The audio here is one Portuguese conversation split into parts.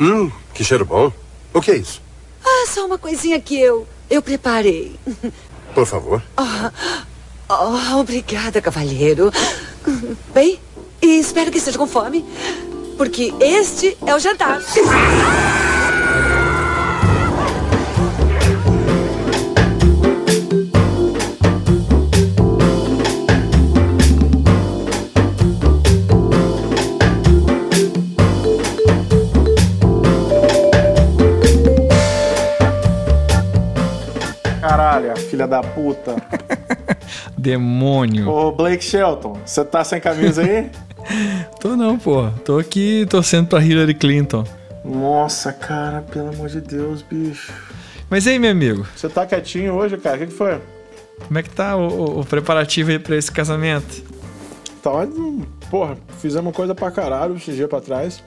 Hum, que cheiro bom. O que é isso? Ah, só uma coisinha que eu. eu preparei. Por favor. Oh, obrigada, cavalheiro. Bem, e espero que esteja com fome, porque este é o jantar. Caralho, filha da puta. Demônio. Ô, Blake Shelton, você tá sem camisa aí? Tô não, pô. Tô aqui torcendo pra Hillary Clinton. Nossa, cara, pelo amor de Deus, bicho. Mas aí, meu amigo? Você tá quietinho hoje, cara? O que, que foi? Como é que tá o, o- preparativo aí pra esse casamento? Tá, porra, fizemos coisa pra caralho esse dia pra trás.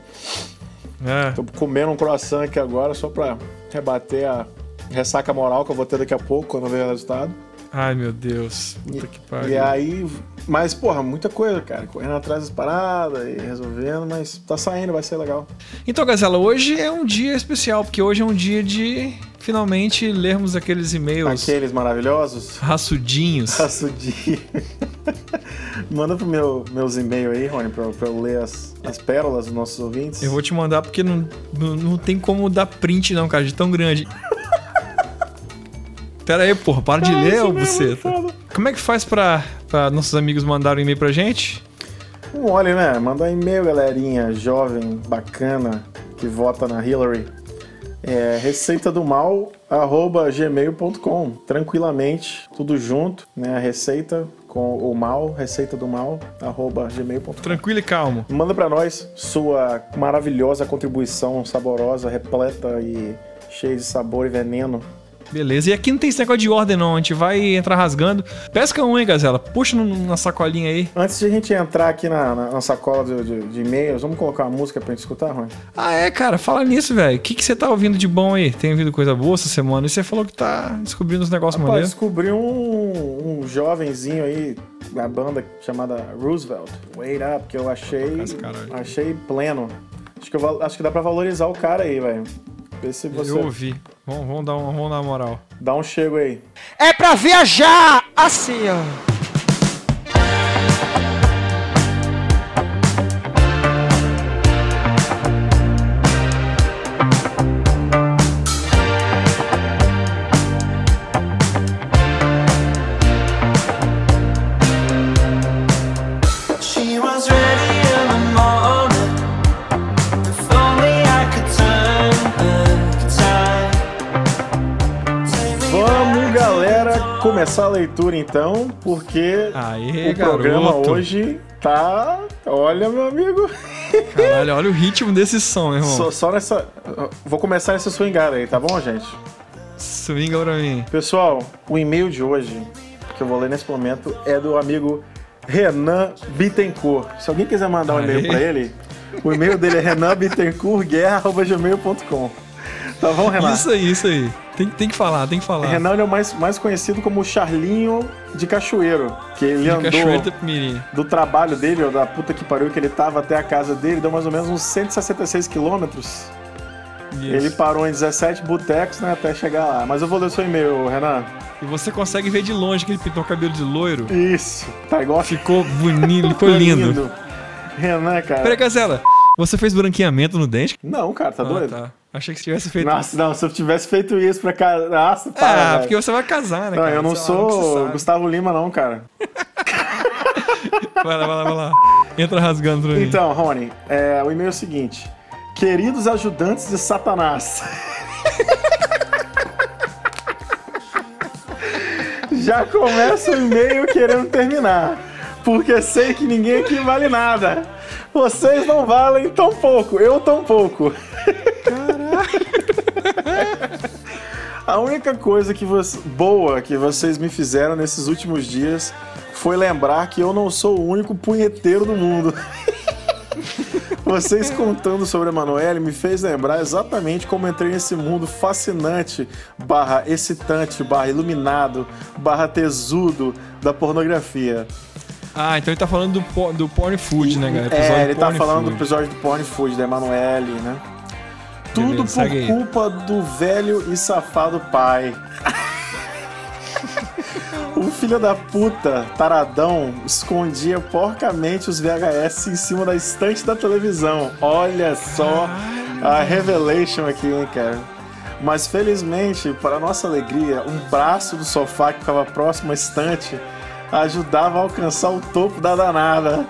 É. Tô comendo um croissant aqui agora só pra rebater a ressaca moral que eu vou ter daqui a pouco quando eu ver o resultado. Ai, meu Deus. Puta que pariu. E aí, mas, porra, muita coisa, cara. Correndo atrás das paradas e resolvendo, mas tá saindo, vai ser legal. Então, Gazela, hoje é um dia especial, porque hoje é um dia de finalmente lermos aqueles e-mails Aqueles maravilhosos. raçudinhos. Raçudinho. Manda pro meu, meus e-mails aí, Rony, pra, pra eu ler as, as pérolas dos nossos ouvintes. Eu vou te mandar porque não, não, não tem como dar print, não, cara, de tão grande. Pera aí, porra, para de ler, ô buceta. Como é que faz pra, pra nossos amigos mandarem um e-mail pra gente? Um olha, né? Manda um e-mail, galerinha jovem, bacana, que vota na Hillary. É receita do mal, arroba gmail.com. Tranquilamente, tudo junto, né? A receita com o mal, receita do mal, arroba gmail.com. Tranquilo e calmo. Manda pra nós sua maravilhosa contribuição, saborosa, repleta e cheia de sabor e veneno. Beleza. E aqui não tem esse negócio de ordem, não. A gente vai entrar rasgando. Pesca um, hein, Gazela? Puxa no- na sacolinha aí. Antes de a gente entrar aqui na, na- na sacola de, de- de e-mails, vamos colocar uma música pra gente escutar, Rony? Ah, é, cara. Fala nisso, velho. O que, que você tá ouvindo de bom aí? Tem ouvido coisa boa essa semana? E você falou que tá descobrindo uns negócios Rapaz, maneiros. descobri um, um jovenzinho aí da banda chamada Roosevelt. Wait Up, que eu achei. Caralho. Achei pleno. Acho que, eu acho que dá pra valorizar o cara aí, velho. Vê se você Eu ouvi. Vamos, vamos, dar um, vamos dar uma moral. dá um chego aí. É pra viajar assim, ó. Começar a leitura então, porque Aê, o programa garoto. hoje tá. Olha, meu amigo. Caralho, olha o ritmo desse som, irmão. Só, só nessa. Vou começar essa swingada aí, tá bom, gente? Swinga pra mim. Pessoal, o e-mail de hoje que eu vou ler nesse momento é do amigo Renan Bittencourt. Se alguém quiser mandar um e-mail pra ele, o e-mail dele é renanbittencourtguerra.gmail.com. Tá bom, Renan? Isso aí, isso aí. Tem, tem que falar, tem que falar. Renan é o mais, mais conhecido como o Charlinho de Cachoeiro, que ele de andou do trabalho dele, ou da puta que pariu que ele tava até a casa dele, deu mais ou menos uns 166 quilômetros. Ele parou em 17 botecos, né, até chegar lá. Mas eu vou ler seu e-mail, Renan. E você consegue ver de longe que ele pintou o cabelo de loiro. Isso, tá igual Ficou bonito, ficou lindo. Renan, cara. Peraí, Gazela, você fez branqueamento no dente? Não, cara, tá Ah, doido? tá. Achei que você tivesse feito. Nossa, não, se eu tivesse feito isso pra casa. Nossa, para. ah, velho. porque você vai casar, né, Não, cara? eu não Sei lá, sou sabe. Gustavo Lima, não, cara. Vai lá, vai lá, vai lá. Entra rasgando pra mim. Então, Rony, é, o e-mail é o seguinte: Queridos ajudantes de Satanás. Já começa o e-mail querendo terminar. Porque sei que ninguém aqui vale nada. Vocês não valem tão pouco, eu tão pouco. A única coisa que você- boa que vocês me fizeram nesses últimos dias foi lembrar que eu não sou o único punheteiro do mundo. Vocês contando sobre a Manoel me fez lembrar exatamente como entrei nesse mundo fascinante, barra excitante, barra iluminado, barra tesudo da pornografia. Ah, então ele tá falando do, do porn food, né? Episódio É, ele tá falando do food. episódio do Porn Food da Emanuele, né? Tudo Beleza, por culpa do velho e safado pai. O filho da puta, taradão, escondia porcamente os VHS em cima da estante da televisão. Olha só a revelation aqui, hein, cara. Mas felizmente, para nossa alegria, um braço do sofá que ficava próximo à estante ajudava a alcançar o topo da danada.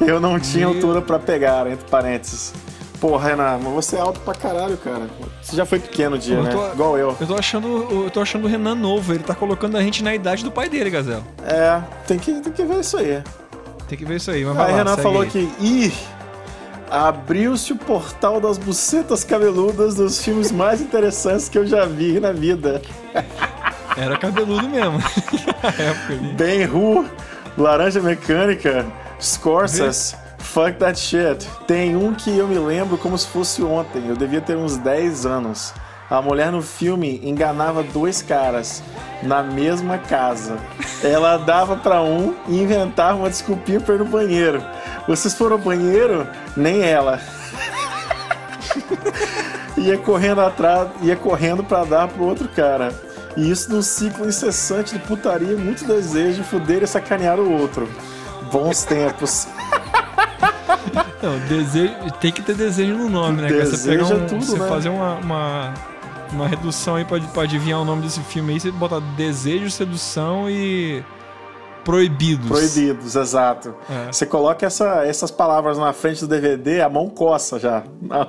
Eu não tinha Meu- altura para pegar, entre parênteses. Porra, Renan, mas você é alto pra caralho, cara. Você já foi pequeno o dia, Eu né? tô- Igual eu. Eu tô achando, eu tô achando o Renan novo. Ele tá colocando a gente na idade do pai dele, Gazela. É, tem que, tem que ver isso aí. Tem que ver isso aí. Mas Aí vai lá, Renan falou aí. que, ih, abriu-se o portal das bucetas cabeludas dos filmes mais interessantes que eu já vi na vida. Era cabeludo mesmo. Na época ali. Ben Hur, Laranja Mecânica, Scorsese, Fuck That Shit. Tem um que eu me lembro como se fosse ontem, eu devia ter uns 10 anos. A mulher no filme enganava dois caras na mesma casa. Ela dava pra um e inventava uma desculpinha pra ir no banheiro. Vocês foram ao banheiro? Nem ela. ia correndo atrás, ia correndo pra dar pro outro cara. E isso num ciclo incessante de putaria, muito desejo de fuder e sacanear o outro. Bons tempos. Não, desejo, tem que ter desejo no nome, né? cara? Você, um, tudo, você né? fazer uma, uma, uma redução aí pra, pra adivinhar o nome desse filme aí, você bota desejo, sedução e proibidos. Proibidos, exato. É. Você coloca essa- essas palavras na frente do DVD, a mão coça já.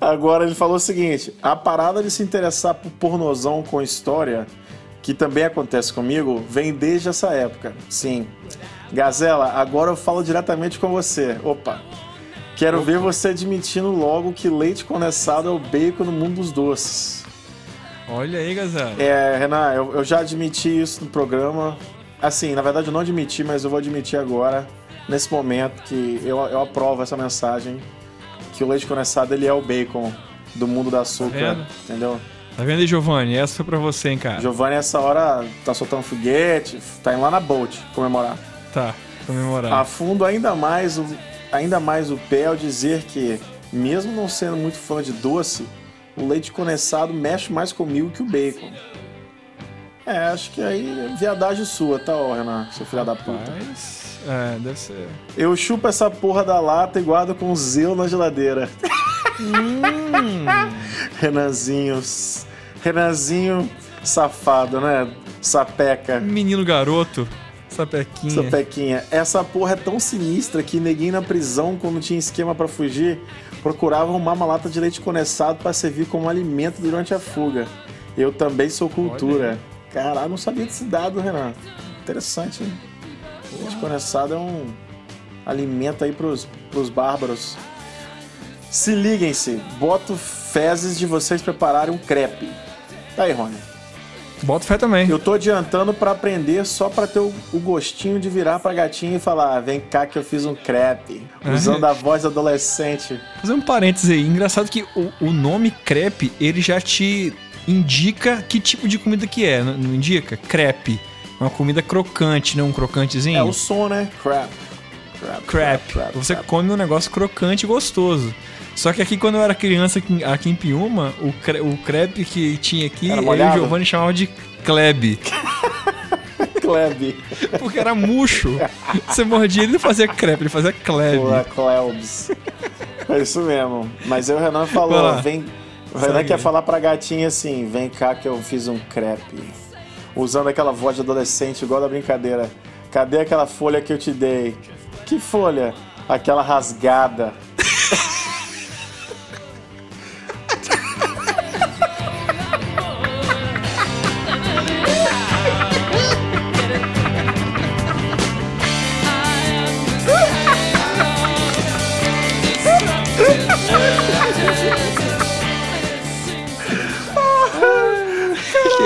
Agora ele falou o seguinte: a parada de se interessar por pornozão com história, que também acontece comigo, vem desde essa época. Sim. Gazela, agora eu falo diretamente com você. Opa. Quero ver você admitindo logo que leite condensado é o bacon no mundo dos doces. Olha aí, Gazela. É, Renan, eu, eu já admiti isso no programa. Assim, na verdade eu não admiti, mas eu vou admitir agora, nesse momento, que eu, eu aprovo essa mensagem, que o leite condensado ele é o bacon do mundo do açúcar, vendo? entendeu? Tá vendo aí, Giovanni? Essa foi pra você, hein, cara? Giovanni, essa hora, tá soltando foguete, tá indo lá na Bolt comemorar. Tá, comemorar. Afundo ainda mais, o, ainda mais o pé ao dizer que, mesmo não sendo muito fã de doce, o leite condensado mexe mais comigo que o bacon. É, acho que aí é viadagem sua, tá, ó, Renan, seu filho da puta. Mas, é, deve ser. Eu chupo essa porra da lata e guardo com zelo na geladeira. Renanzinho. Renanzinho safado, né? Sapeca. Menino garoto, sapequinha. Sapequinha. Essa porra é tão sinistra que neguinho na prisão, quando tinha esquema pra fugir, procurava arrumar uma lata de leite condensado pra servir como alimento durante a fuga. Eu também sou cultura. Caralho, não sabia desse dado, Renan. Interessante, hein? Leite condensado é um alimento aí pros, pros bárbaros. Se liguem-se, boto fezes de vocês prepararem um crepe. Tá aí, Rony. Bota fé também. Eu tô adiantando pra aprender só pra ter o, o gostinho de virar pra gatinha e falar: "Ah, vem cá que eu fiz um crepe. Usando a voz adolescente. fazer um parênteses aí. Engraçado que o, o nome crepe, ele já te indica que tipo de comida que é. Não não indica? Crepe. Uma comida crocante, né? Um crocantezinho. É o som, né? Crap. Crap. crepe. Você come um negócio crocante e gostoso. Só que aqui, quando eu era criança, aqui, aqui em Piuma, o, cre- o crepe que tinha aqui, eu e o Giovanni chamava de kleb. Kleb. Porque era murcho. Você mordia ele não fazia crepe, ele fazia kleb. Pula Klebs. É isso mesmo. Mas aí o Renan falou: lá. vem. O Renan quer aí. falar pra gatinha assim: vem cá que eu fiz um crepe. Usando aquela voz de adolescente igual da brincadeira. Cadê aquela folha que eu te dei? Que folha? Aquela rasgada.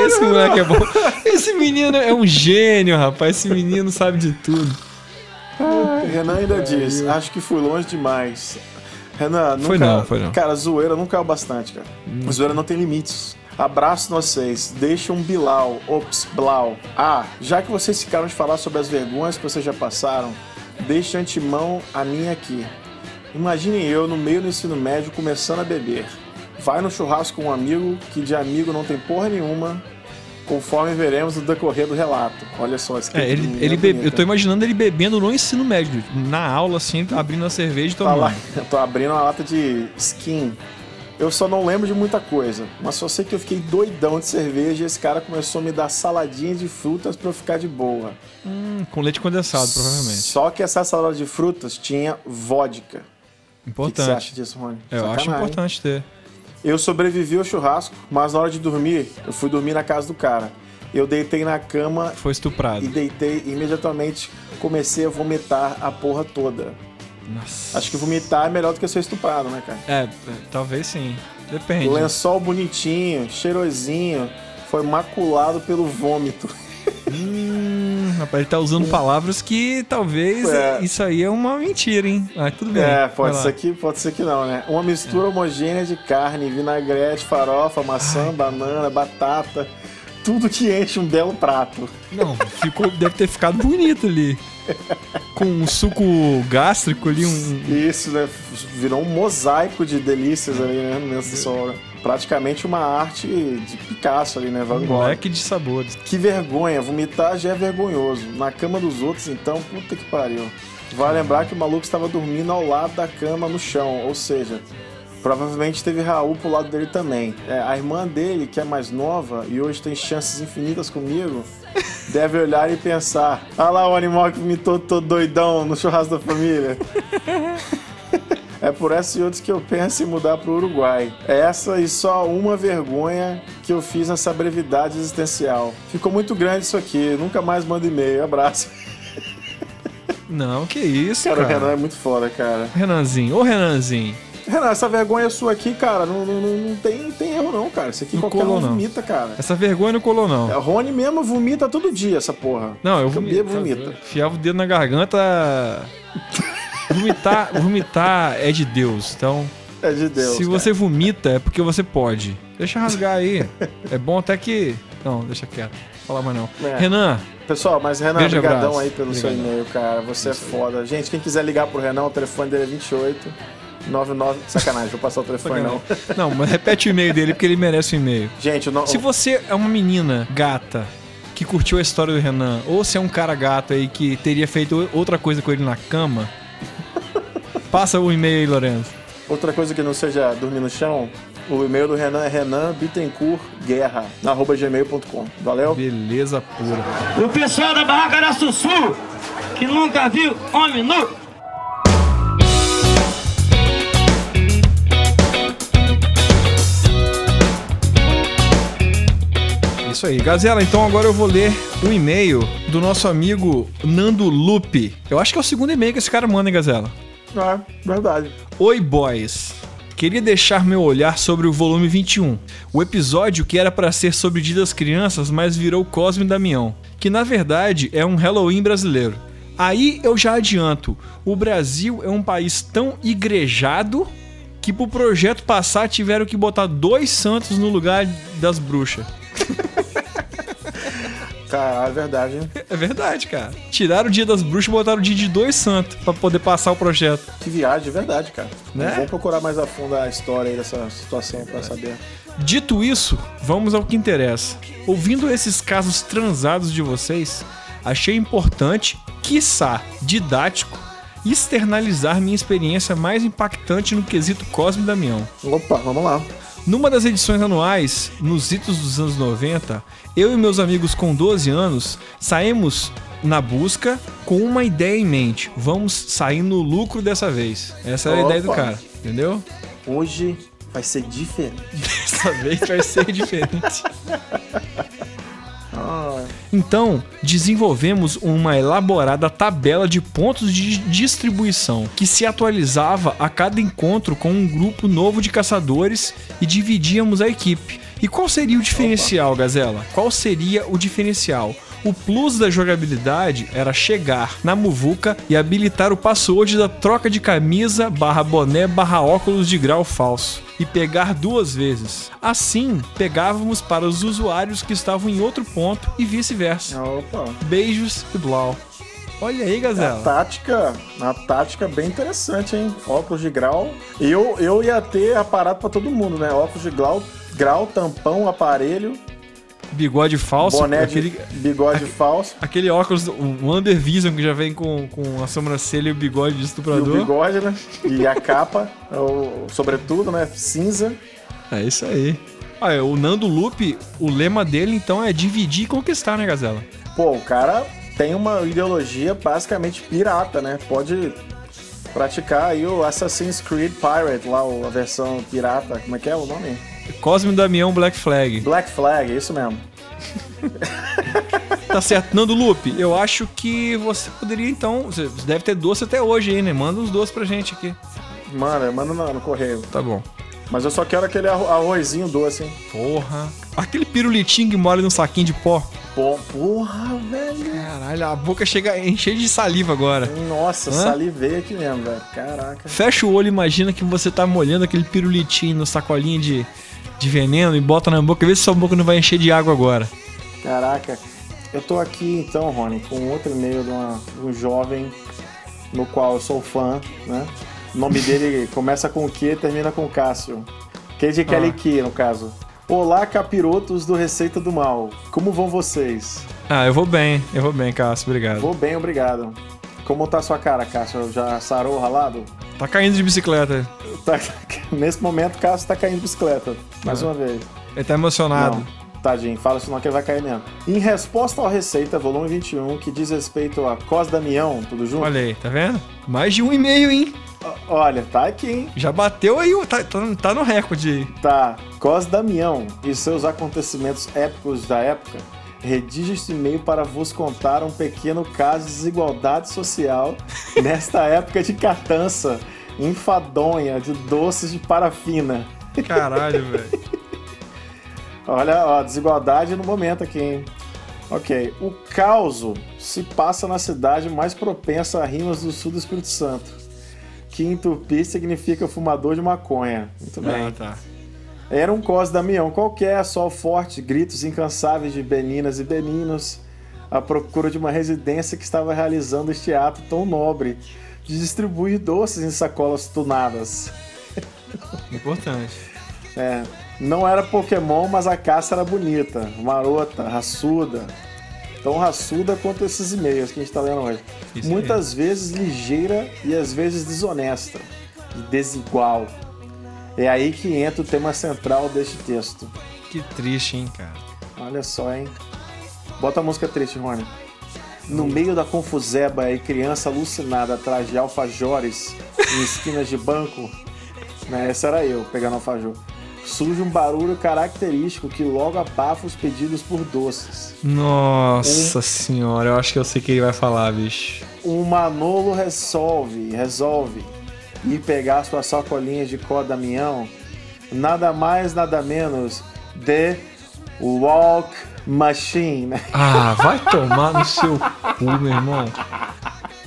Esse moleque é bom. Esse menino é um gênio, rapaz. Esse menino sabe de tudo. Renan ainda diz, acho que fui longe demais. Renan, nunca. Foi não, foi não. Cara, zoeira nunca é o bastante, cara. Zoeira não tem limites. Abraço vocês, deixa um Bilal, ops, Blau. Ah, já que vocês ficaram de falar sobre as vergonhas que vocês já passaram, deixa de antemão a minha aqui. Imagine eu no meio do ensino médio começando a beber. Vai no churrasco com um amigo que de amigo não tem porra nenhuma, conforme veremos no decorrer do relato. Olha só, esse É, ele, ele bebe, eu tô imaginando ele bebendo no ensino médio, na aula, assim, abrindo a cerveja e Tá tomando. lá, eu tô abrindo uma lata de skin. Eu só não lembro de muita coisa, mas só sei que eu fiquei doidão de cerveja e esse cara começou a me dar saladinha de frutas pra eu ficar de boa. Hum, com leite condensado, provavelmente. Só que essa salada de frutas tinha vodka. O que, que você Importante. acha disso, Rony? É, eu acho Sacanagem. importante ter. Eu sobrevivi ao churrasco, mas na hora de dormir, eu fui dormir na casa do cara. Eu deitei na cama Foi estuprado. e deitei e imediatamente comecei a vomitar a porra toda. Nossa. Acho que vomitar é melhor do que ser estuprado, né, cara? É, é, talvez sim. Depende. O lençol bonitinho, cheirosinho, foi maculado pelo vômito. Hum, rapaz, ele tá usando palavras que talvez É. isso aí é uma mentira, hein? Ah, tudo bem. É, pode ser que pode ser que não, né? Uma mistura homogênea de carne, vinagrete, farofa, maçã, banana, batata, tudo que enche um belo prato. Não, ficou, deve ter ficado bonito ali. Com um suco gástrico ali, um. Isso, né? Virou um mosaico de delícias ali, né? No lençol. Praticamente uma arte de Picasso ali, né? Van Um Gogh. leque de sabores. Que vergonha, vomitar já é vergonhoso. Na cama dos outros, então, puta que pariu. Vai lembrar que o maluco estava dormindo ao lado da cama no chão, ou seja, provavelmente teve Raul pro lado dele também. É, a irmã dele, que é mais nova e hoje tem chances infinitas comigo, deve olhar e pensar: ah lá o animal que vomitou todo doidão no churrasco da família. É por essas e outras que eu penso em mudar pro Uruguai. É essa e só uma vergonha que eu fiz nessa brevidade existencial. Ficou muito grande isso aqui. Nunca mais mando e-mail. Abraço. Não, que isso, Cara, cara. o Renan é muito foda, cara. Renanzinho. Ô, Renanzinho. Renan, essa vergonha sua aqui, cara, não, não, não- não tem, tem erro não, cara. Isso aqui Não qualquer colou, um não. vomita, cara. Essa vergonha não colou, não. É, O Rony mesmo vomita todo dia, essa porra. Não, eu Eu vomito. bebo, vomita. Fiava o dedo na garganta. Vomitar, vomitar é de Deus. Então, É de Deus. se cara. você vomita, é porque você pode. Deixa rasgar aí. É bom até que. Não, deixa quieto. Fala mais não. É. Renan, Pessoal, mas Renan, obrigadão aí pelo seu e-mail, cara. Você é foda. Gente, quem quiser ligar pro Renan, o telefone dele é 28 99. Sacanagem, vou passar o telefone não. não, mas repete o e-mail dele porque ele merece o e-mail. Gente, o no... Se você é uma menina gata que curtiu a história do Renan, ou se é um cara gato aí que teria feito outra coisa com ele na cama, passa o e-mail aí, Lorenzo. outra coisa que não seja dormir no chão, o e-mail do Renan é Renan Bittencourt Guerra, arroba gmail.com. Valeu? Beleza pura. E o pessoal da Barraca da Sussu, que nunca viu homem nu. Isso aí. Gazela, então agora eu vou ler o e-mail do nosso amigo Nando Lupe. Eu acho que é o segundo e-mail que esse cara manda, hein, Gazela? Ah, verdade. Oi, boys. Queria deixar meu olhar sobre o volume 21, o episódio que era para ser sobre Dia das Crianças, mas virou Cosme Damião, que na verdade é um Halloween brasileiro. Aí eu já adianto, o Brasil é um país tão igrejado que pro projeto passar tiveram que botar dois santos no lugar das bruxas. Caralho, é verdade, hein? É verdade, cara. Tiraram o dia das bruxas e botaram o dia de dois santos pra poder passar o projeto. Que viagem, de verdade, cara. Né? Vamos procurar mais a fundo a história aí dessa situação pra saber. Dito isso, vamos ao que interessa. Ouvindo esses casos transados de vocês, achei importante, quiçá didático, externalizar minha experiência mais impactante no quesito Cosme Damião. Opa, vamos lá. Numa das edições anuais, nos itos dos anos 90, eu e meus amigos com 12 anos saímos na busca com uma ideia em mente. Vamos sair no lucro dessa vez. Essa era a Opa. ideia do cara, entendeu? Hoje vai ser diferente. Dessa vez vai ser diferente. Então, desenvolvemos uma elaborada tabela de pontos de distribuição que se atualizava a cada encontro com um grupo novo de caçadores e dividíamos a equipe. E qual seria o diferencial, Gazela? Qual seria o diferencial? O plus da jogabilidade era chegar na muvuca e habilitar o password da troca de camisa barra boné barra óculos de grau falso e pegar duas vezes. Assim, pegávamos para os usuários que estavam em outro ponto e vice-versa. opa. Beijos e blau. Olha aí, A Gazela. tática, uma tática bem interessante, hein? Óculos de grau. Eu, eu ia ter aparato pra todo mundo, né? Óculos de grau, grau, tampão, aparelho, Bigode falso. boné aquele, de bigode falso aquele óculos, o Undervision que já vem com, com a sobrancelha e o bigode de e o estuprador. bigode, né? E a capa, o, sobretudo, né? Cinza. É isso aí. Ah, é, o Nando Lupe, o lema dele então é dividir e conquistar, né, Gazela? Pô, o cara tem uma ideologia basicamente pirata, né? Pode praticar aí o Assassin's Creed Pirate, lá a versão pirata. Como é que é o nome? Cosme Damião Black Flag. Black Flag, é isso mesmo. Tá certo. Nando Lupe, eu acho que você poderia então. Você deve ter doce até hoje aí, né? Manda uns doces pra gente aqui. Mano, manda no, no correio. Tá bom. Mas eu só quero aquele arro- arrozinho doce, hein? Porra. Aquele pirulitinho que mora num saquinho de pó. Pô, porra, velho. Caralho, a boca chega a encher de saliva agora. Nossa, Hã? salivei aqui mesmo, velho. Caraca. Fecha o olho e imagina que você tá molhando aquele pirulitinho no sacolinho de, de veneno e bota na boca. Vê se sua boca não vai encher de água agora. Caraca. Eu tô aqui então, Rony, com outro e-mail de, uma- de um jovem no qual eu sou fã, né? O nome dele começa com Q e termina com Cássio. Q de Kelly Key, no caso. Olá, capirotos do Receita do Mal. Como vão vocês? Ah, eu vou bem, eu vou bem, Cássio, obrigado. Vou bem, obrigado. Como tá sua cara, Cássio? Já sarou o ralado? Tá caindo de bicicleta. Tá- Nesse momento, Cássio tá caindo de bicicleta. Mais uma vez. Ele tá emocionado. Não, tadinho, fala senão que ele vai cair mesmo. Em resposta ao Receita, volume 21, que diz respeito a Cos Damião, tudo junto? Olha aí, tá vendo? Mais de um e meio, hein? Olha, tá aqui, hein? Já bateu aí, tá, tá, tá no recorde aí. Tá. Cos Damião e seus acontecimentos épicos da época. Redige este e-mail para vos contar um pequeno caso de desigualdade social nesta época de catança, enfadonha, de doces de parafina. Caralho, velho. Olha, ó, desigualdade no momento aqui, hein? Ok. O caos se passa na cidade mais propensa a rimas do sul do Espírito Santo. Que em tupi significa fumador de maconha. Muito bem. Ah, tá. Era um cos Damião qualquer, sol forte, gritos incansáveis de beninas e beninos, à procura de uma residência que estava realizando este ato tão nobre de distribuir doces em sacolas tunadas. Importante. É, não era Pokémon, mas a caça era bonita, marota, raçuda. Tão raçuda quanto esses e-mails que a gente tá lendo hoje. Isso Muitas vezes ligeira e às vezes desonesta e desigual. É aí que entra o tema central deste texto. Que triste, hein, cara. Olha só, hein? Bota a música triste, Rony. No meio da confuseba e criança alucinada atrás de alfajores em esquinas de banco, né? Essa era eu, pegando alfajor. Surge um barulho característico que logo abafa os pedidos por doces. Nossa senhora, eu acho que eu sei o que ele vai falar, bicho. O Manolo resolve, resolve ir pegar suas sacolinhas de có Damião, nada mais, nada menos de Walk Machine, né? Ah, vai tomar no seu cu, meu irmão.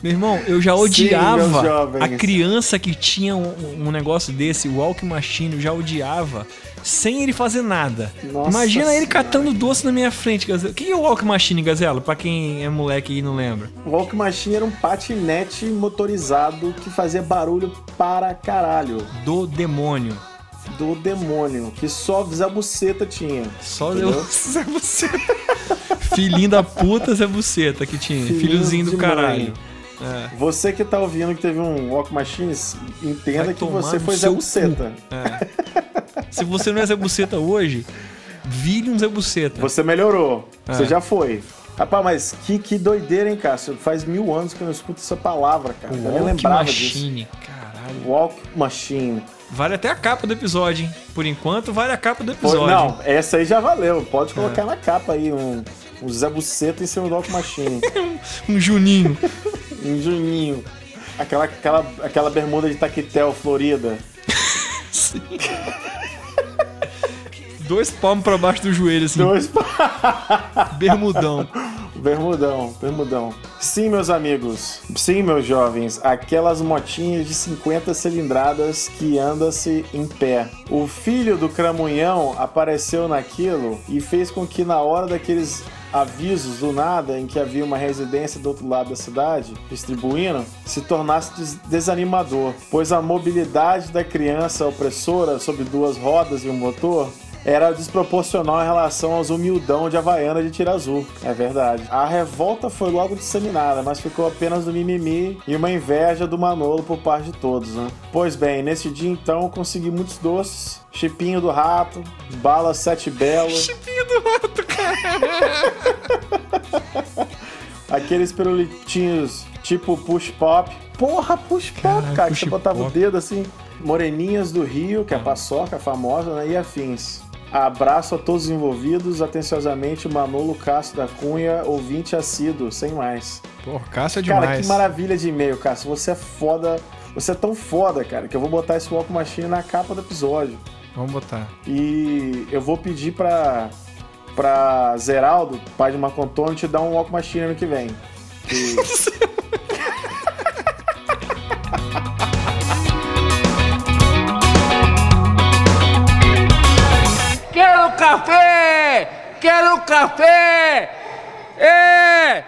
Meu irmão, eu já odiava jovens. a criança que tinha um, um negócio desse, o Walk Machine, eu já odiava, sem ele fazer nada. Nossa Imagina ele Senhora. catando doce na minha frente, Gazela. O que é o Walk Machine, Gazela? Pra quem é moleque e não lembra. O Walk Machine era um patinete motorizado que fazia barulho para caralho. Do demônio. Do demônio, que só Zé Buceta tinha. Só Entendeu? Zé Buceta. Filhinho da puta Zé Buceta que tinha. Filhinho Filhozinho do caralho. mãe. É. Você que tá ouvindo que teve um Walk Machine, entenda Vai que você foi Zé Buceta. É. Se você não é Zé Buceta hoje, vire um Zé Buceta. Você melhorou. É. Você já foi. Rapaz, mas que, que doideira, hein, Cássio? Faz mil anos que eu não escuto essa palavra, cara. Eu Walk lembrava disso. Machine. Caralho. Walk Machine. Vale até a capa do episódio, hein? Por enquanto, vale a capa do episódio. não, essa aí já valeu. Pode É. colocar na capa aí um, um Zé Buceta em cima do Walk Machine. Um Juninho. um Juninho. Aquela, aquela, aquela bermuda de taquetel florida. Dois palmos pra baixo do joelho, assim. Dois Bermudão. Bermudão, bermudão. Sim, meus amigos. Sim, meus jovens. Aquelas motinhas de 50 cilindradas que anda-se em pé. O filho do cramunhão apareceu naquilo e fez com que na hora daqueles avisos do nada em que havia uma residência do outro lado da cidade distribuindo se tornasse des- desanimador, pois a mobilidade da criança opressora sob duas rodas e um motor era desproporcional em relação aos humildão de Havaiana de tira azul. É verdade. A revolta foi logo disseminada, mas ficou apenas no mimimi e uma inveja do Manolo por parte de todos, né? Pois bem, nesse dia então consegui muitos doces, chipinho do rato, bala sete belo, Chipinho do rato, cara. aqueles pirulitinhos tipo push pop. Porra, push pop, Caralho, cara, que você push botava o pop. dedo assim. Moreninhas do Rio, que é a paçoca famosa, né? E afins. Abraço a todos os envolvidos, atenciosamente Manolo Castro da Cunha, ouvinte assíduo, sem mais. Porra, Cássio é Cara, demais. que maravilha de e-mail, Cássio. Você é foda. Você é tão foda, cara, que eu vou botar esse Walk Machine na capa do episódio. Vamos botar. E eu vou pedir pra, pra Zeraldo, pai de Marco Antônio, te dar um Walk Machine ano que vem. E- café! Quero café! É!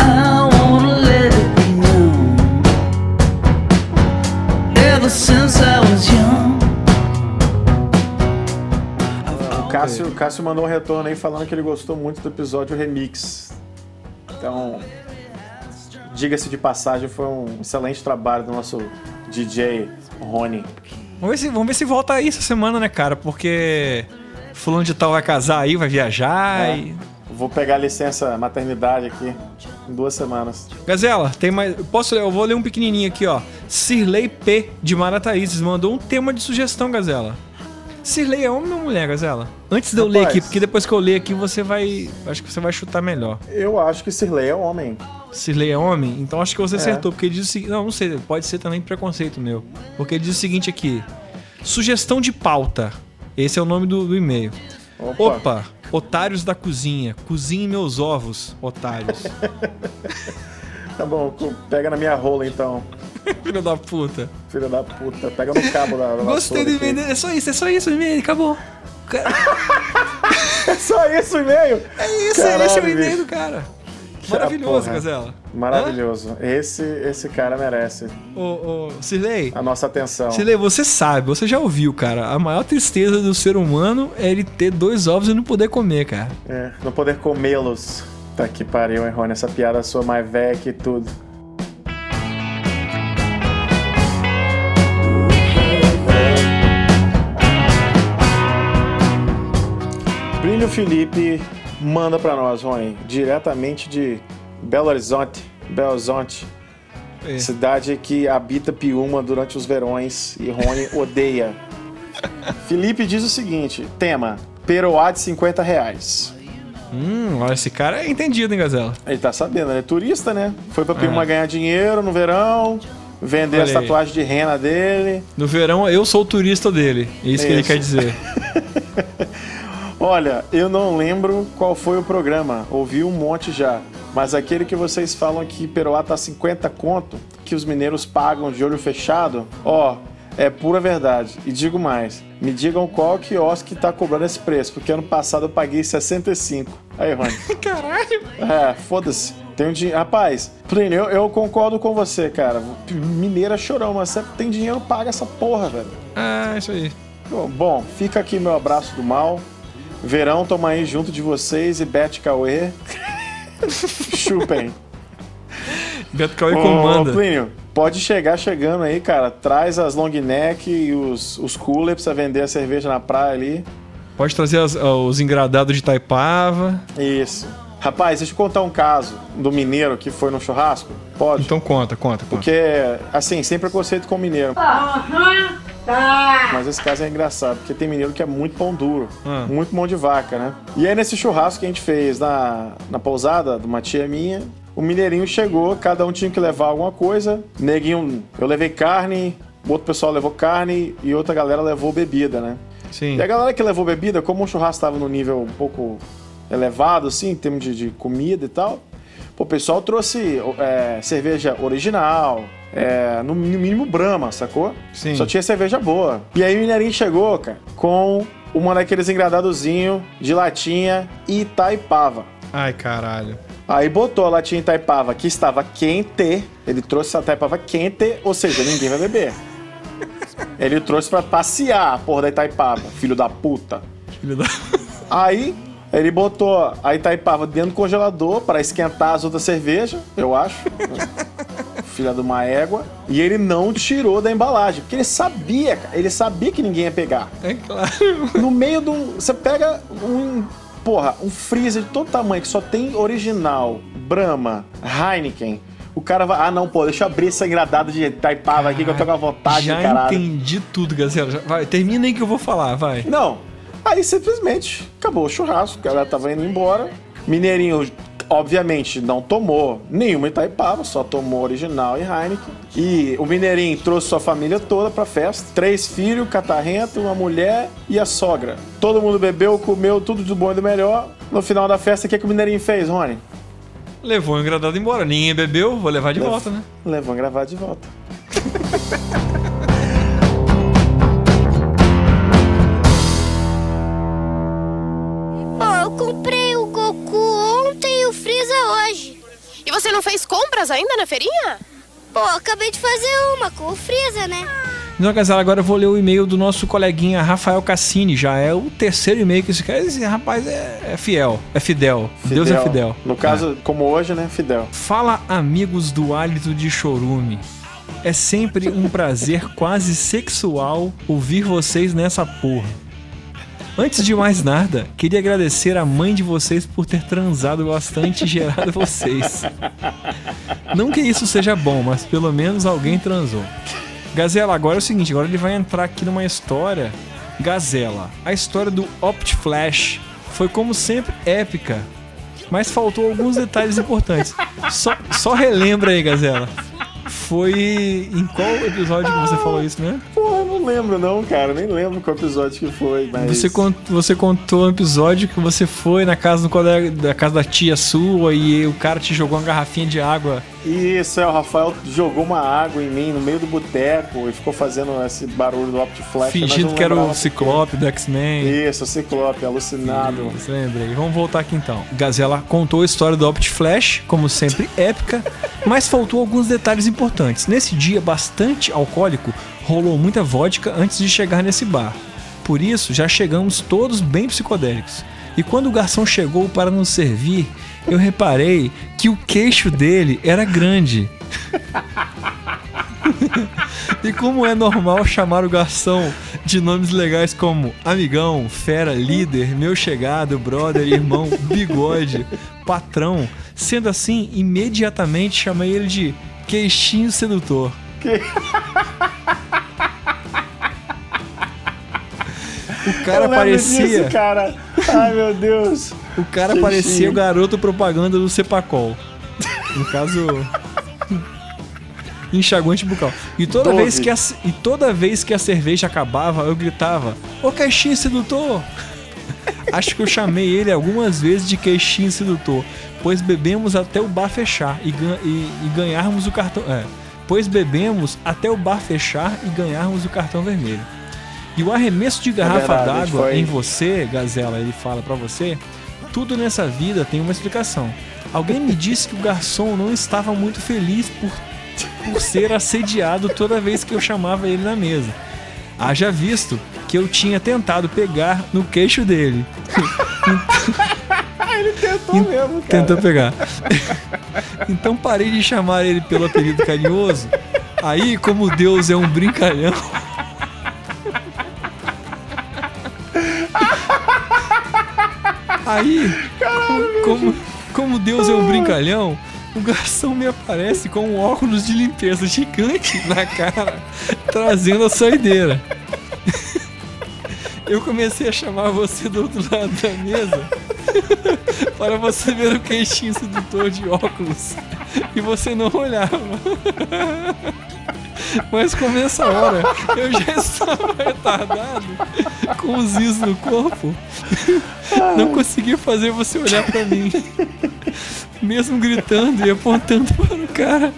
I wanna let it be known. Ever since I was young, O Cássio, o Cássio mandou um retorno aí falando que ele gostou muito do episódio Remix. Então, diga-se de passagem, foi um excelente trabalho do nosso DJ Rony. Vamos ver, se, vamos ver se volta aí essa semana, né, cara? Porque fulano de tal vai casar aí, vai viajar É. e... Vou pegar licença maternidade aqui em duas semanas. Gazela, tem mais... Posso ler? Eu vou ler um pequenininho aqui, ó. Sirley P, de Marataízes, mandou um tema de sugestão, Gazela. Sirley é homem ou mulher, Gazela? Antes de eu ler Rapaz. aqui, porque depois que eu ler aqui, você vai... Acho que você vai chutar melhor. Eu acho que Sirley é homem. Sirley é homem? Então acho que você É. acertou, porque ele diz o seguinte... Não, não sei, pode ser também preconceito meu. Porque ele diz o seguinte aqui. Sugestão de pauta. Esse é o nome do, do e-mail. Opa. Opa, otários da cozinha. Cozinhe meus ovos, otários. Tá bom, pega na minha rola então. Filho da puta. Filho da puta. Pega no cabo da, da Gostei do e-mail. É só isso, é só isso e-mail. Acabou. É só isso o e-mail? É isso, Caralho, esse é o e-mail do cara. Maravilhoso. Gazela. Maravilhoso. Esse, esse cara merece Ô, ô, Cirlei. a nossa atenção. Cirlei, você sabe, você já ouviu, cara. A maior tristeza do ser humano é ele ter dois ovos e não poder comer, cara. É, não poder comê-los. Tá que pariu, hein, Rony? Essa piada sua mais velha que tudo. Brilho Felipe manda pra nós, Rony, diretamente de Belo Horizonte, Belo Horizonte, É. cidade que habita Piuma durante os verões e Rony odeia. Felipe diz o seguinte: tema: Peroá de 50 reais. Hum, olha, esse cara é entendido, hein, Gazela? Ele tá sabendo, ele é turista, né? Foi pra Piuma É. ganhar dinheiro no verão, vender as Olha aí. tatuagens de rena dele. No verão, eu sou o turista dele. É isso que ele Isso. quer dizer. Olha, eu não lembro qual foi o programa, ouvi um monte já. Mas aquele que vocês falam que Peroá tá 50 conto, que os mineiros pagam de olho fechado, ó, é pura verdade. E digo mais, me digam qual quiosque tá cobrando esse preço, porque ano passado eu paguei 65. Aí, Rony. Caralho. É, foda-se. Tem um dinheiro. Rapaz, Plínio, eu, eu concordo com você, cara. Mineira chorão, mas você tem dinheiro, paga essa porra, velho. Ah, isso aí. Bom, bom, fica aqui meu abraço do mal. Verão, toma aí junto de vocês e Bete Cauê. Chupem. Beto Cauê Ô, comanda. Plínio, pode chegar chegando aí, cara. Traz as long neck e os, os cooler pra vender a cerveja na praia ali. Pode trazer as- os engradados de Taipava. Isso. Rapaz, deixa eu contar um caso do mineiro que foi no churrasco. Pode? Então conta, conta, conta. Porque, assim, sem preconceito com mineiro. Mas esse caso é engraçado, porque tem mineiro que é muito pão duro, Ah. muito mão de vaca, né? E aí, nesse churrasco que a gente fez na, na pousada de uma tia minha, o mineirinho chegou, cada um tinha que levar alguma coisa. Neguinho, eu levei carne, outro pessoal levou carne e outra galera levou bebida, né? Sim. E a galera que levou bebida, como o churrasco estava no nível um pouco elevado, assim, em termos de, de comida e tal, pô, o pessoal trouxe é, cerveja original, é, no mínimo Brahma, sacou? Sim. Só tinha cerveja boa. E aí o Mineirinho chegou, cara, com uma daqueles engradadozinho de latinha Itaipava. Ai, caralho. Aí botou a latinha Itaipava que estava quente. Ele trouxe a Itaipava quente, ou seja, ninguém vai beber. Ele trouxe pra passear a porra da Itaipava, filho da puta. Filho da... Aí ele botou a Itaipava dentro do congelador para esquentar as outras cervejas, eu acho. Filha de uma égua. E ele não tirou da embalagem, porque ele sabia, cara. Ele sabia que ninguém ia pegar. É claro. No meio de um. Você pega um. Porra, um freezer de todo tamanho que só tem original, Brahma, Heineken. O cara vai. Ah, não, pô, deixa eu abrir essa engradada de Itaipava aqui que eu tô com a vontade, Já caralho. entendi tudo, Gazela. Já- Vai, termina aí que eu vou falar, vai. Não. Aí simplesmente acabou o churrasco, a galera tava indo embora. Mineirinho, obviamente, não tomou nenhuma Itaipava, só tomou original e Heineken. E o Mineirinho trouxe sua família toda pra festa. Três filhos, catarrento, uma mulher e a sogra. Todo mundo bebeu, comeu tudo do bom e do melhor. No final da festa, o que, que o Mineirinho fez, Rony? Levou o engradado embora. Ninguém bebeu, vou levar de Lev- volta, né? Levou a gravata de volta. compras ainda na feirinha? Pô, acabei de fazer uma com o Freeza, né? Então, Gazela, agora eu vou ler o e-mail do nosso coleguinha Rafael Cassini. Já é o terceiro e-mail que esse cara. Esse rapaz é, é fiel, é fidel. Deus é fidel. No caso, como hoje, né? Fidel. Fala, amigos do hálito de chorume. É sempre um prazer quase sexual ouvir vocês nessa porra. Antes de mais nada, queria agradecer a mãe de vocês por ter transado bastante e gerado vocês. Não que isso seja bom, mas pelo menos alguém transou. Gazela, agora é o seguinte, agora ele vai entrar aqui numa história. Gazela, a história do Opt Flash foi como sempre épica, mas faltou alguns detalhes importantes. Só, só relembra aí, Gazela. Foi em qual episódio que você falou isso, né? Lembro não, cara. Nem lembro qual episódio que foi, mas... Você, cont- você contou um episódio que você foi na casa do colega, da casa da tia sua e o cara te jogou uma garrafinha de água. Isso, é, o Rafael jogou uma água em mim no meio do boteco e ficou fazendo esse barulho do Optiflash. fingindo que era o Ciclope do X-Men. Isso, o Ciclope, alucinado. Isso, lembrei. Vamos voltar aqui então. Gazela contou a história do Opt Flash, como sempre épica, mas faltou alguns detalhes importantes. Nesse dia bastante alcoólico, rolou muita vodka antes de chegar nesse bar. Por isso, já chegamos todos bem psicodélicos. E quando o garçom chegou para nos servir, eu reparei que o queixo dele era grande. E como é normal chamar o garçom de nomes legais como amigão, fera, líder, meu chegado, brother, irmão, bigode, patrão, sendo assim, imediatamente chamei ele de queixinho sedutor. O cara parecia, disso, cara. Ai, meu Deus. o cara parecia o garoto propaganda do Cepacol. No caso, enxaguante bucal. E toda Dove. vez que a, e toda vez que a cerveja acabava, eu gritava: "Ô queixinho sedutor!" Acho que eu chamei ele algumas vezes de queixinho sedutor, pois bebemos até o bar fechar e, gan- e- e ganharmos o cartão. É, pois bebemos até o bar fechar e ganharmos o cartão vermelho. E o arremesso de garrafa gente d'água foi- em você, Gazela, ele fala pra você, tudo nessa vida tem uma explicação. Alguém me disse que o garçom não estava muito feliz por, por ser assediado toda vez que eu chamava ele na mesa. Haja visto que eu tinha tentado pegar no queixo dele. Tentou mesmo, cara. Tentou pegar. então parei de chamar ele pelo apelido carinhoso. Aí, como Deus é um brincalhão. Aí, como, como Deus é um brincalhão, o garçom me aparece com um óculos de limpeza gigante na cara, trazendo a saideira. Eu comecei a chamar você do outro lado da mesa para você ver o queixinho sedutor de óculos e você não olhava. Mas como nessa hora eu já estava retardado com os is no corpo, não consegui fazer você olhar para mim. Mesmo gritando e apontando para o cara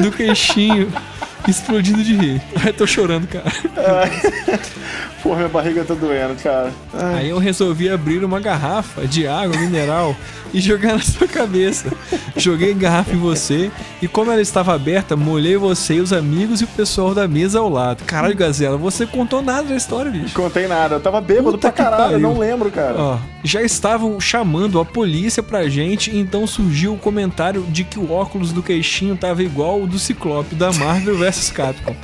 do queixinho. Explodindo de rir. Ai, tô chorando, cara. Pô, minha barriga tá doendo, cara. Ai, Aí eu resolvi abrir uma garrafa de água mineral e jogar na sua cabeça. Joguei garrafa em você e como ela estava aberta, molhei você e os amigos e o pessoal da mesa ao lado. Caralho, Gazela, você contou nada da história, bicho. contei nada. Eu tava bêbado Puta pra caralho, eu pariu. não lembro, cara. Ó, já estavam chamando a polícia pra gente, então surgiu o comentário de que o óculos do queixinho tava igual o do Ciclope da Marvel vs Capcom.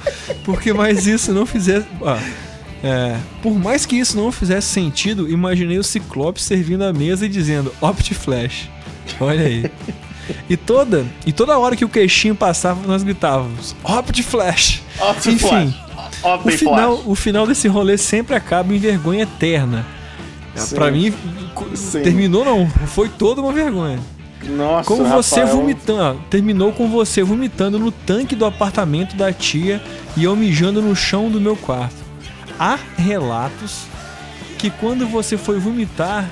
Porque mais isso não fizesse. ó, é, por mais que isso não fizesse sentido, imaginei o Ciclope servindo a mesa e dizendo Optiflash. Olha aí. E toda, e toda hora que o queixinho passava, nós gritávamos Optiflash. Optiflash. Enfim, o Optiflash. final, o final desse rolê sempre acaba em vergonha eterna. Sim. Pra mim, Sim. terminou não, foi toda uma vergonha. Nossa, Com você Rafael. vomitando, terminou com você vomitando no tanque do apartamento da tia e eu mijando no chão do meu quarto. Há relatos que quando você foi vomitar,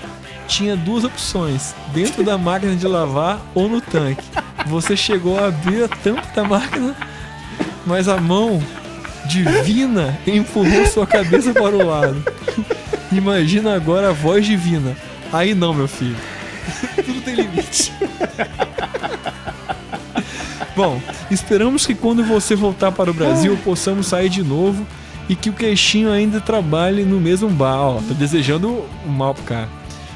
tinha duas opções: dentro da máquina de lavar ou no tanque. Você chegou a abrir a tampa da máquina, mas a mão divina empurrou sua cabeça para o lado. Imagina agora a voz divina. Aí não, meu filho. Tudo tem limite. Bom, esperamos que quando você voltar para o Brasil possamos sair de novo e que o queixinho ainda trabalhe no mesmo bar. Ó, tô desejando o mal pro cara.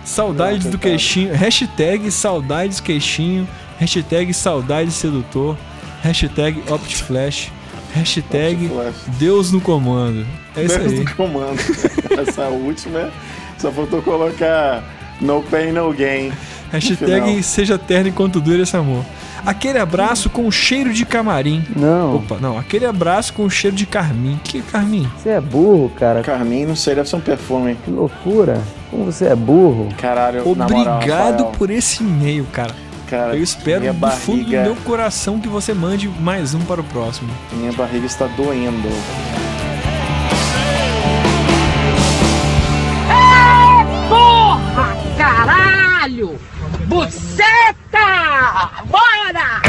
Saudades do queixinho. Hashtag saudades queixinho. Hashtag saudades sedutor. Hashtag Optiflash. Hashtag. Deus no comando. É isso Deus aí. do comando. Essa última, só faltou colocar no pain, no gain. Hashtag seja terno enquanto dura esse amor. Aquele abraço com cheiro de camarim. Não, Opa, não. Aquele abraço com cheiro de carmim. Que carmim? você é burro, cara. Carmin, não sei, deve ser um perfume. Que loucura. Como você é burro. Caralho, moral, Obrigado por esse e-mail, cara. cara, Eu espero do fundo do meu coração que você mande mais um para o próximo. Minha barriga está doendo. Caralho! Buceta! Bora!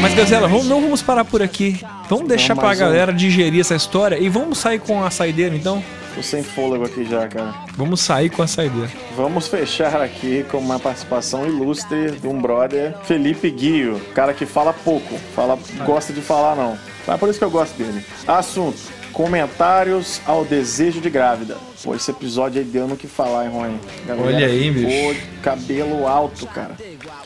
Mas, Gazela, vamos, não vamos parar por aqui. Vamos deixar Não, pra um. galera digerir essa história e vamos sair com a saideira, então? Tô sem fôlego aqui já, cara. Vamos sair com a saideira. Vamos fechar aqui com uma participação ilustre de um brother, Felipe Guio, cara que fala pouco, fala, gosta de falar não. É por isso que eu gosto dele. Assunto: comentários ao desejo de grávida. Pô, esse episódio aí deu no que falar, hein, Rony? Olha aí, bicho. cabelo alto, cara.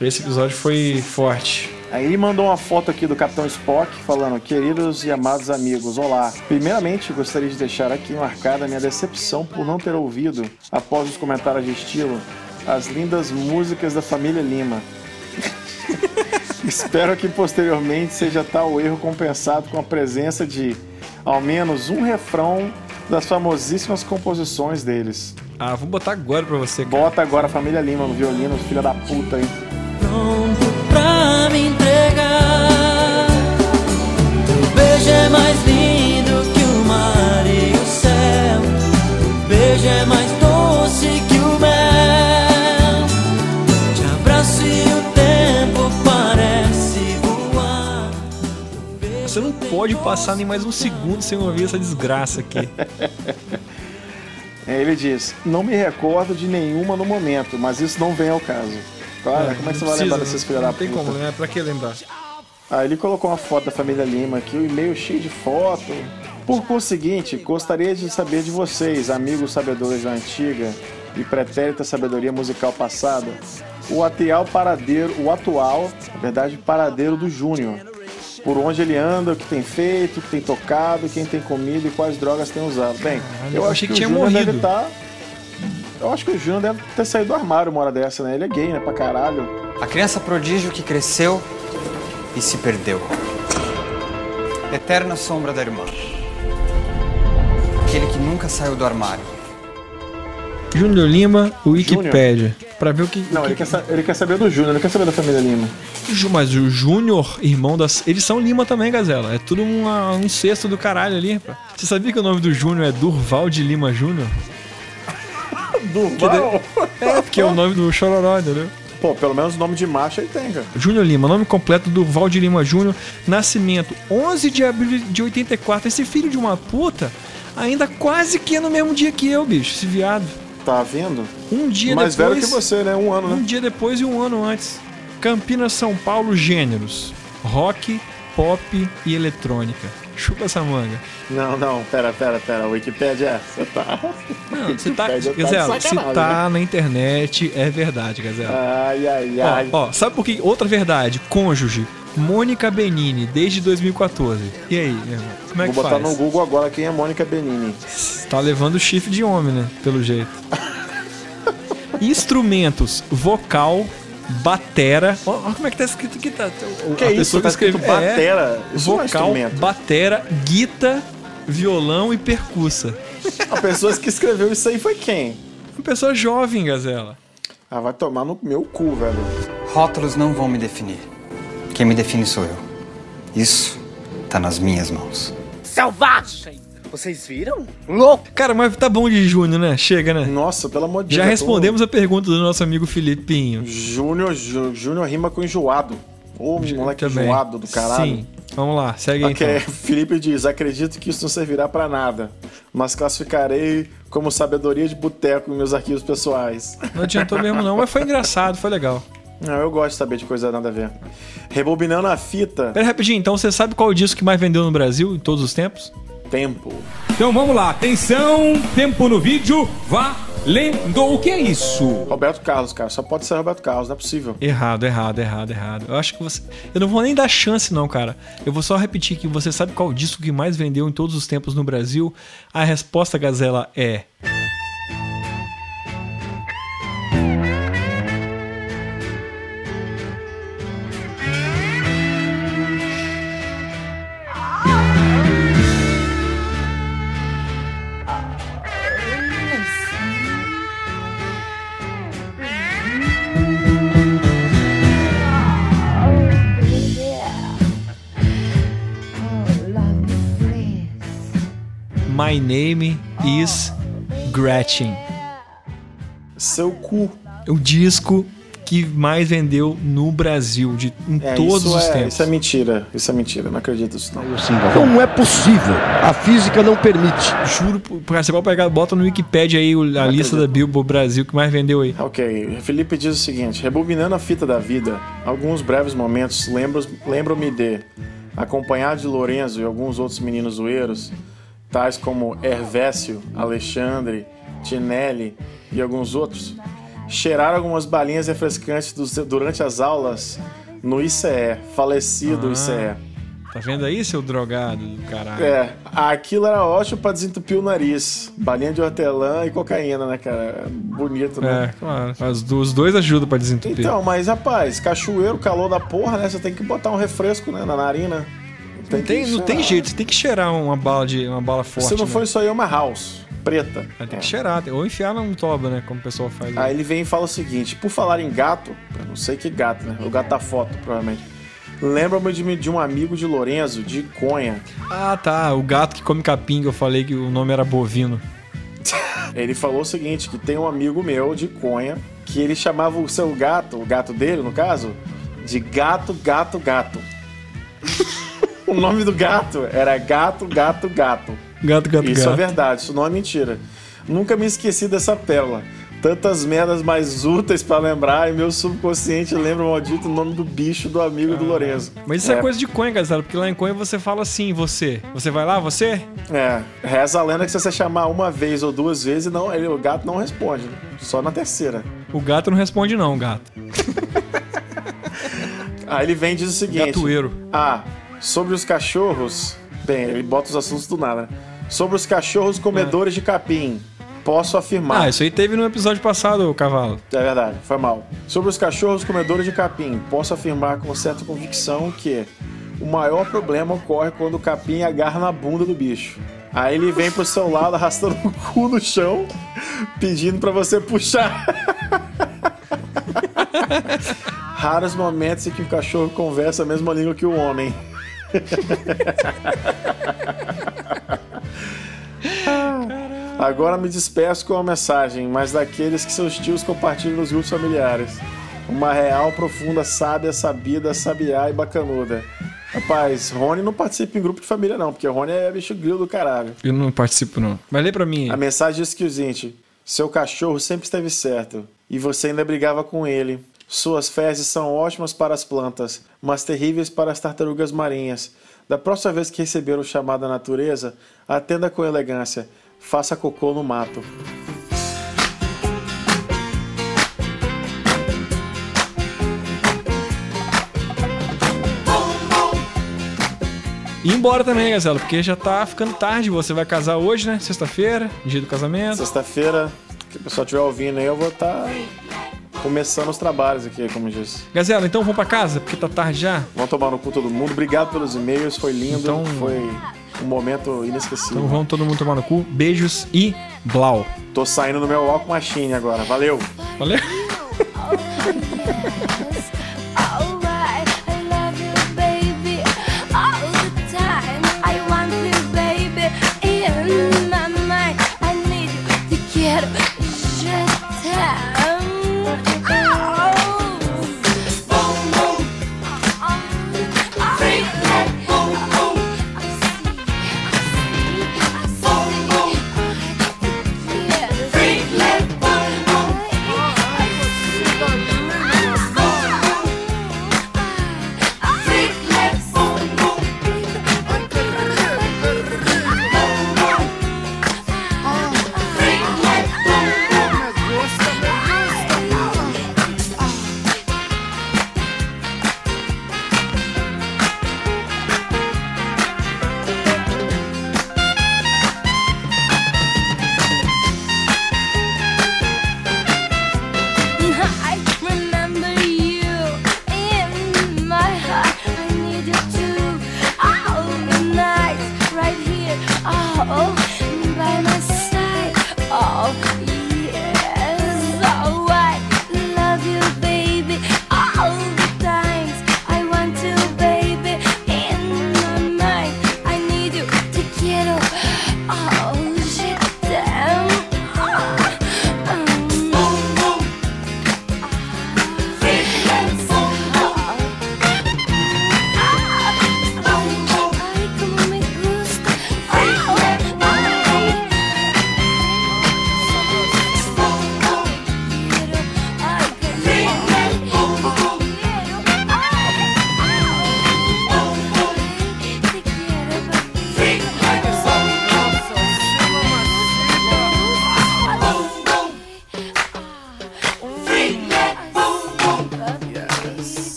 Esse episódio foi forte. Aí ele mandou uma foto aqui do Capitão Spock falando: Queridos e amados amigos, olá. Primeiramente, gostaria de deixar aqui marcada a minha decepção por não ter ouvido, após os comentários de estilo, as lindas músicas da família Lima. Espero que posteriormente seja tal o erro compensado com a presença de ao menos um refrão das famosíssimas composições deles. Ah, vou botar agora pra você, cara. Bota agora a família Lima no violino, filha da puta, hein? pronto é mais lindo que o mar e o céu. Beijo é mais doce que o mel. Te abraço e o tempo parece voar. Você não pode passar nem mais um segundo sem ouvir essa desgraça aqui. Aí ele diz: Não me recordo de nenhuma no momento, mas isso não vem ao caso. Claro, como é que você Não vai lembrar desses filhos da Não puta? tem como, né? Pra que lembrar? Aí ele colocou uma foto da família Lima aqui, o e-mail cheio de foto. Por conseguinte, gostaria de saber de vocês, amigos sabedores da antiga e pretérita sabedoria musical passada, o atual paradeiro, o atual, na verdade, paradeiro do Júnior. Por onde ele anda, o que tem feito, o que tem tocado, quem tem comido e quais drogas tem usado. Bem, eu, eu acho achei que, que o tinha Júnior deve morrido. estar. Eu acho que o Júnior deve ter saído do armário uma hora dessa, né? Ele é gay, né? Pra caralho. A criança prodígio que cresceu e se perdeu. Eterna sombra da irmã. Aquele que nunca saiu do armário. Júnior Lima, o Wikipédia. Pra ver o que. Não, ele quer, sa- ele quer saber do Júnior, não quer saber da família Lima. Ju- Mas o Júnior, irmão das. Eles são Lima também, Gazela. É tudo uma- um incesto do caralho ali, rapaz. Você sabia que o nome do Júnior é Durval de Lima Júnior? Durval? É, porque é o nome do Chororó, entendeu? Pô, pelo menos o nome de macho ele tem, cara. Júnior Lima, nome completo do Valdir Lima Júnior, nascimento 11 de abril de 84. Esse filho de uma puta ainda quase que é no mesmo dia que eu, bicho, esse viado. Tá vendo? Um dia Mais depois. velho que você, né? Um ano, Um né? dia depois e um ano antes. Campinas, São Paulo, gêneros: rock, pop e eletrônica. Chupa essa manga. Não, não, pera, pera, pera. Wikipédia, você tá. Não, você tá. De Gazela, se sacanagem, tá na internet, é verdade, Gazela. Ai, ai, ai. Ó, ó, sabe por que? Outra verdade: cônjuge. Mônica Benini, desde 2014. E aí, meu irmão? Como é Vou que botar faz? no Google agora quem é Mônica Benini. Tá levando chifre de homem, né? Pelo jeito. Instrumentos: vocal, batera. Ó como é que tá escrito aqui. Tá, o- Que a isso? pessoa Tá escrito escreveu- é, batera? Isso é vocal, instrumento. batera, guita, violão e percussa. A pessoa que escreveu isso aí foi quem? Uma pessoa jovem, Gazela. Ah, vai tomar no meu cu, velho. Rótulos não vão me definir. Quem me define sou eu. Isso tá nas minhas mãos. Selvagem! Vocês viram? Louco! Cara, mas tá bom de Júnior, né? Chega, né? Nossa, pelo amor de Já Deus. eu tô- respondemos a pergunta do nosso amigo Filipinho. Júnior, Jú- Júnior rima com enjoado. Ô, moleque Também. enjoado do caralho. Sim. Vamos lá, segue aí Ok, então. Felipe diz: Acredito que isso não servirá pra nada, mas classificarei como sabedoria de boteco em meus arquivos pessoais. Não adiantou mesmo não, mas foi engraçado, foi legal. Não, eu gosto de saber de coisa nada a ver. Rebobinando a fita, Pera rapidinho, então você sabe qual é o disco que mais vendeu no Brasil em todos os tempos? Tempo. Então vamos lá, atenção, tempo no vídeo, valendo. O que é isso? Roberto Carlos, cara, só pode ser Roberto Carlos, não é possível. Errado, errado, errado, errado. Eu acho que você. Eu não vou nem dar chance, não, cara. Eu vou só repetir que você sabe qual o disco que mais vendeu em todos os tempos no Brasil? A resposta, Gazela, é. My Name is Gretchen. Seu cu. O disco que mais vendeu no Brasil, de, em É, todos os é, tempos. Isso é mentira. Isso é mentira. Não acredito nisso, não. Não é possível. A física não permite. Juro, por- por- você pode pegar, bota no Wikipedia aí a lista da Billboard Brasil que mais vendeu aí. Ok, Felipe diz o seguinte: rebobinando a fita da vida, alguns breves momentos lembro- lembram-me de, acompanhado de Lorenzo e alguns outros meninos zoeiros, tais como Hervécio, Alexandre, Tinelli e alguns outros, cheirar algumas balinhas refrescantes durante as aulas no ICE, falecido Ah. ICE. Tá vendo aí, seu drogado do caralho? É, aquilo era ótimo pra desentupir o nariz. Balinha de hortelã e cocaína, né, cara? Bonito, né? É, claro. Do- os dois ajudam pra desentupir. Então, mas rapaz, cachoeiro, calor da porra, né? Você tem que botar um refresco né, na narina. Não, tem, não tem jeito, você tem que cheirar uma bala, de, uma bala forte. Se não né? for isso aí, é uma house preta. Tem É. que cheirar, ou enfiar num toba, né? Como o pessoal faz. Aí ele vem e fala o seguinte: por falar em gato, eu não sei que gato, né? O gato da foto, provavelmente. Lembra-me de, de um amigo de Lorenzo, de Conha. Ah, tá. O gato que come capim, que eu falei que o nome era bovino. Ele falou o seguinte: que tem um amigo meu de Conha que ele chamava o seu gato, o gato dele, no caso, de gato, gato, gato. O nome do gato era gato, gato, gato. Gato, gato, Isso gato. é verdade, isso não é mentira. Nunca me esqueci dessa pérola. Tantas merdas mais úteis pra lembrar e meu subconsciente lembra o maldito nome do bicho do amigo do Lorenzo. Mas isso é, coisa de Conha, Gazela, porque lá em Conha você fala assim, você. Você vai lá, você? É, reza a lenda que se você chamar uma vez ou duas vezes, não, ele, o gato não responde. Só na terceira. O gato não responde não, gato. Aí ele vem e diz o seguinte: Gatoeiro. Ah, sobre os cachorros. Bem, ele bota os assuntos do nada, né? Sobre os cachorros comedores de capim. Posso afirmar. Ah, isso aí teve no episódio passado, o cavalo. É verdade, foi mal. Sobre os cachorros comedores de capim, posso afirmar com certa convicção que o maior problema ocorre quando o capim agarra na bunda do bicho. Aí ele vem pro seu lado arrastando o cu no chão, pedindo pra você puxar. Raros momentos em que o cachorro conversa a mesma língua que o homem. Agora me despeço com uma mensagem, mas daqueles que seus tios compartilham nos grupos familiares. Uma real, profunda, sábia, sabida, sabiá e bacanuda. Rapaz, Rony não participa em grupo de família, não, porque Rony é bicho grilo do caralho. Eu não participo, não. Mas lê pra mim. A mensagem diz que o seguinte: seu cachorro sempre esteve certo e você ainda brigava com ele. Suas fezes são ótimas para as plantas, mas terríveis para as tartarugas marinhas. Da próxima vez que receber o chamado da natureza, atenda com elegância. Faça cocô no mato. E embora também, Gazela, porque já tá ficando tarde. Você vai casar hoje, né? Sexta-feira, dia do casamento. Sexta-feira, que o pessoal estiver ouvindo aí, eu vou estar começando os trabalhos aqui, como disse. Gazela, então vamos pra casa, porque tá tarde já. Vamos tomar no cu todo mundo. Obrigado pelos e-mails, foi lindo. Então- Foi um momento inesquecível. Então vamos todo mundo tomar no cu. Beijos e blau. Tô saindo no meu Walk Machine agora. Valeu! Valeu!